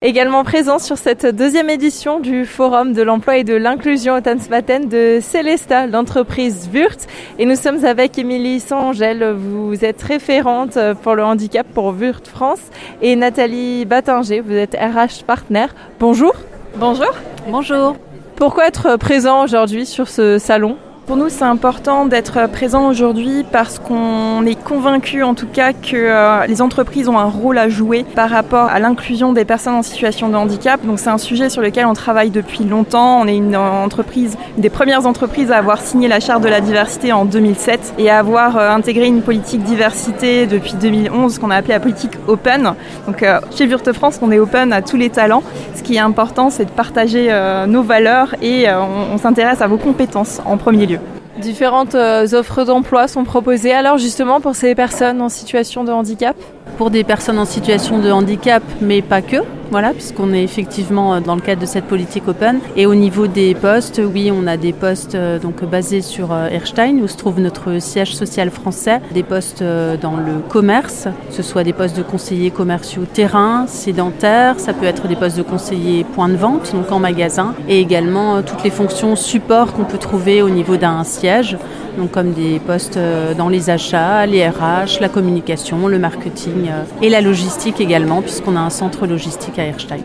Également présent sur cette deuxième édition du Forum de l'emploi et de l'inclusion au Tanzmatten de Célesta, l'entreprise Wurt. Et nous sommes avec Émilie Sangel, vous êtes référente pour le handicap pour Wurt France. Et Nathalie Battinger, vous êtes RH partenaire. Bonjour. Bonjour. Bonjour. Pourquoi être présent aujourd'hui sur ce salon? Pour nous, c'est important d'être présent aujourd'hui parce qu'on est convaincu en tout cas que euh, les entreprises ont un rôle à jouer par rapport à l'inclusion des personnes en situation de handicap. Donc c'est un sujet sur lequel on travaille depuis longtemps. On est une entreprise, une des premières entreprises à avoir signé la charte de la diversité en 2007 et à avoir euh, intégré une politique diversité depuis 2011 qu'on a appelée la politique open. Donc euh, chez Virte France, on est open à tous les talents. Ce qui est important, c'est de partager nos valeurs et on s'intéresse à vos compétences en premier lieu. Différentes euh, offres d'emploi sont proposées alors justement pour ces personnes en situation de handicap? Pour des personnes en situation de handicap, mais pas que. Voilà, puisqu'on est effectivement euh, dans le cadre de cette politique open. Et au niveau des postes, oui, on a des postes euh, donc basés sur euh, Erstein, où se trouve notre siège social français, des postes dans le commerce, que ce soit des postes de conseillers commerciaux terrain, sédentaires, ça peut être des postes de conseillers point de vente, donc en magasin, et également toutes les fonctions support qu'on peut trouver au niveau d'un siège, comme des postes dans les achats, les RH, la communication, le marketing et la logistique également, puisqu'on a un centre logistique à Erstein.